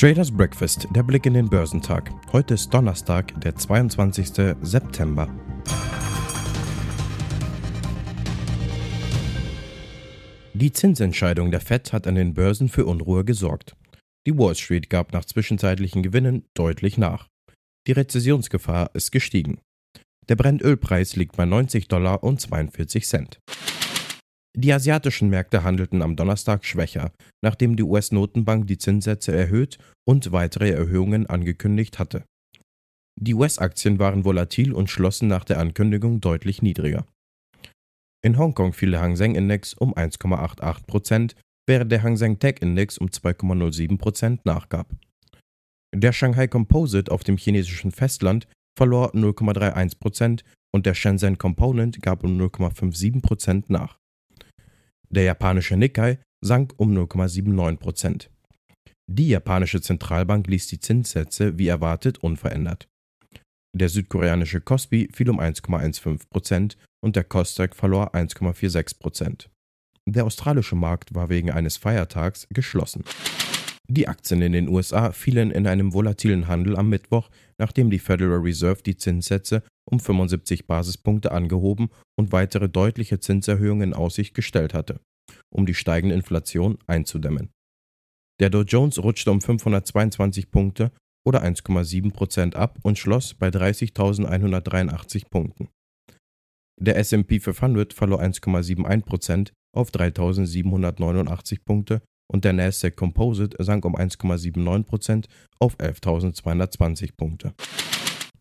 Traders Breakfast, der Blick in den Börsentag. Heute ist Donnerstag, der 22. September. Die Zinsentscheidung der Fed hat an den Börsen für Unruhe gesorgt. Die Wall Street gab nach zwischenzeitlichen Gewinnen deutlich nach. Die Rezessionsgefahr ist gestiegen. Der Brennölpreis liegt bei 90 Dollar und 42 Cent. Die asiatischen Märkte handelten am Donnerstag schwächer, nachdem die US-Notenbank die Zinssätze erhöht und weitere Erhöhungen angekündigt hatte. Die US-Aktien waren volatil und schlossen nach der Ankündigung deutlich niedriger. In Hongkong fiel der Hang Seng Index um 1,88%, während der Hang Seng Tech Index um 2,07% nachgab. Der Shanghai Composite auf dem chinesischen Festland verlor 0,31% und der Shenzhen Component gab um 0,57% nach. Der japanische Nikkei sank um 0,79% Die japanische Zentralbank ließ die Zinssätze wie erwartet unverändert. Der südkoreanische Kospi fiel um 1,15% und der Kosdaq verlor 1,46% Der australische Markt war wegen eines Feiertags geschlossen. Die Aktien in den USA fielen in einem volatilen Handel am Mittwoch, nachdem die Federal Reserve die Zinssätze um 75 Basispunkte angehoben und weitere deutliche Zinserhöhungen in Aussicht gestellt hatte, um die steigende Inflation einzudämmen. Der Dow Jones rutschte um 522 Punkte oder 1,7% ab und schloss bei 30.183 Punkten. Der SP 500 verlor 1,71% auf 3.789 Punkte und der Nasdaq Composite sank um 1,79% auf 11.220 Punkte.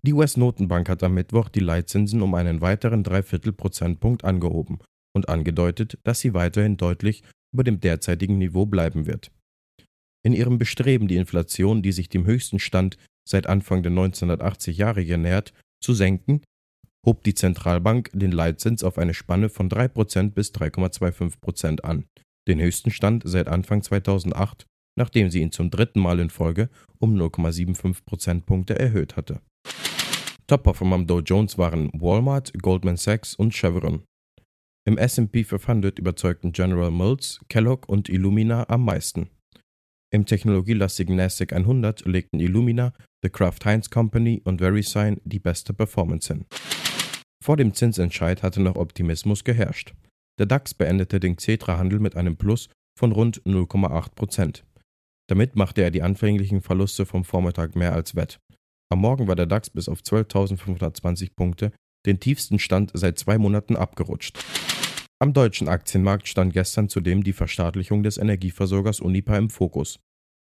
Die US-Notenbank hat am Mittwoch die Leitzinsen um einen weiteren Dreiviertel Prozentpunkt angehoben und angedeutet, dass sie weiterhin deutlich über dem derzeitigen Niveau bleiben wird. In ihrem Bestreben, die Inflation, die sich dem höchsten Stand seit Anfang der 1980 Jahre genähert, zu senken, hob die Zentralbank den Leitzins auf eine Spanne von 3% bis 3,25% an, den höchsten Stand seit Anfang 2008, nachdem sie ihn zum dritten Mal in Folge um 0,75 Prozentpunkte erhöht hatte. Top-Performer am Dow Jones waren Walmart, Goldman Sachs und Chevron. Im SP 500 überzeugten General Mills, Kellogg und Illumina am meisten. Im technologielastigen NASDAQ 100 legten Illumina, The Kraft Heinz Company und VeriSign die beste Performance hin. Vor dem Zinsentscheid hatte noch Optimismus geherrscht. Der DAX beendete den Xetra-Handel mit einem Plus von rund 0,8 Prozent. Damit machte er die anfänglichen Verluste vom Vormittag mehr als wett. Am Morgen war der DAX bis auf 12.520 Punkte, den tiefsten Stand seit zwei Monaten, abgerutscht. Am deutschen Aktienmarkt stand gestern zudem die Verstaatlichung des Energieversorgers Unipa im Fokus.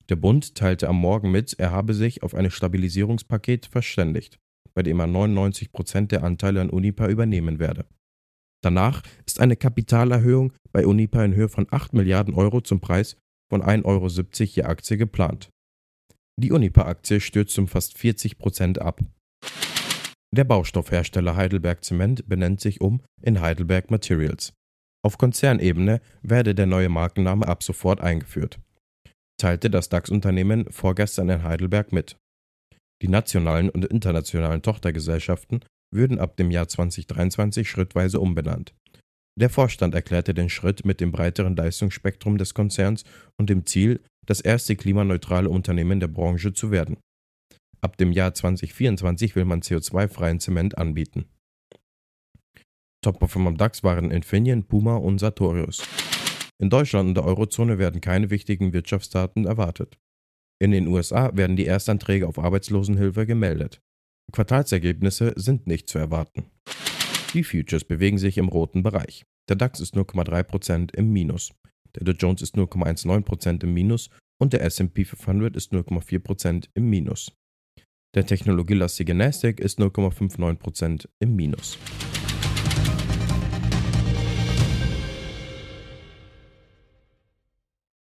Der Bund teilte am Morgen mit, er habe sich auf ein Stabilisierungspaket verständigt, bei dem er 99 Prozent der Anteile an Unipa übernehmen werde. Danach ist eine Kapitalerhöhung bei Unipa in Höhe von 8 Milliarden Euro zum Preis von 1,70 Euro je Aktie geplant. Die Unipa-Aktie stürzt um fast 40 Prozent ab. Der Baustoffhersteller Heidelberg Zement benennt sich um in Heidelberg Materials. Auf Konzernebene werde der neue Markenname ab sofort eingeführt, teilte das DAX-Unternehmen vorgestern in Heidelberg mit. Die nationalen und internationalen Tochtergesellschaften würden ab dem Jahr 2023 schrittweise umbenannt. Der Vorstand erklärte den Schritt mit dem breiteren Leistungsspektrum des Konzerns und dem Ziel, das erste klimaneutrale Unternehmen der Branche zu werden. Ab dem Jahr 2024 will man CO2-freien Zement anbieten. Top-Performer am DAX waren Infineon, Puma und Sartorius. In Deutschland und der Eurozone werden keine wichtigen Wirtschaftsdaten erwartet. In den USA werden die Erstanträge auf Arbeitslosenhilfe gemeldet. Quartalsergebnisse sind nicht zu erwarten. Die Futures bewegen sich im roten Bereich. Der DAX ist 0,3% im Minus. Der Dow Jones ist 0,19% im Minus und der SP 500 ist 0,4% im Minus. Der technologielastige Nasdaq ist 0,59% im Minus.